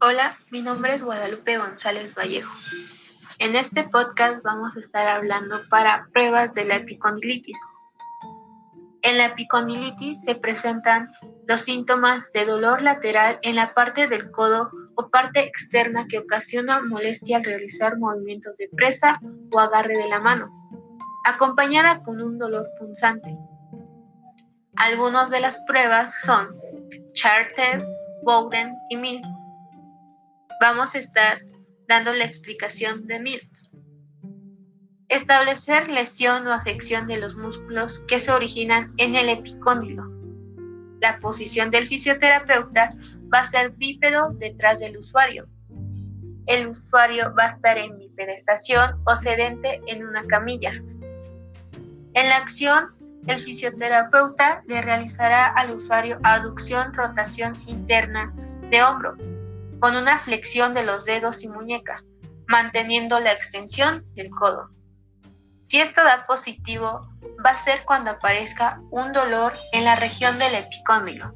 Hola, mi nombre es Guadalupe González Vallejo. En este podcast vamos a estar hablando para pruebas de la epicondilitis. En la epicondilitis se presentan los síntomas de dolor lateral en la parte del codo o parte externa que ocasiona molestia al realizar movimientos de presa o agarre de la mano, acompañada con un dolor punzante. Algunas de las pruebas son Chartes, Bowden y Mills vamos a estar dando la explicación de Mills. Establecer lesión o afección de los músculos que se originan en el epicóndilo. La posición del fisioterapeuta va a ser bípedo detrás del usuario. El usuario va a estar en bipedestación o sedente en una camilla. En la acción, el fisioterapeuta le realizará al usuario aducción, rotación interna de hombro, con una flexión de los dedos y muñeca, manteniendo la extensión del codo. Si esto da positivo, va a ser cuando aparezca un dolor en la región del epicóndilo.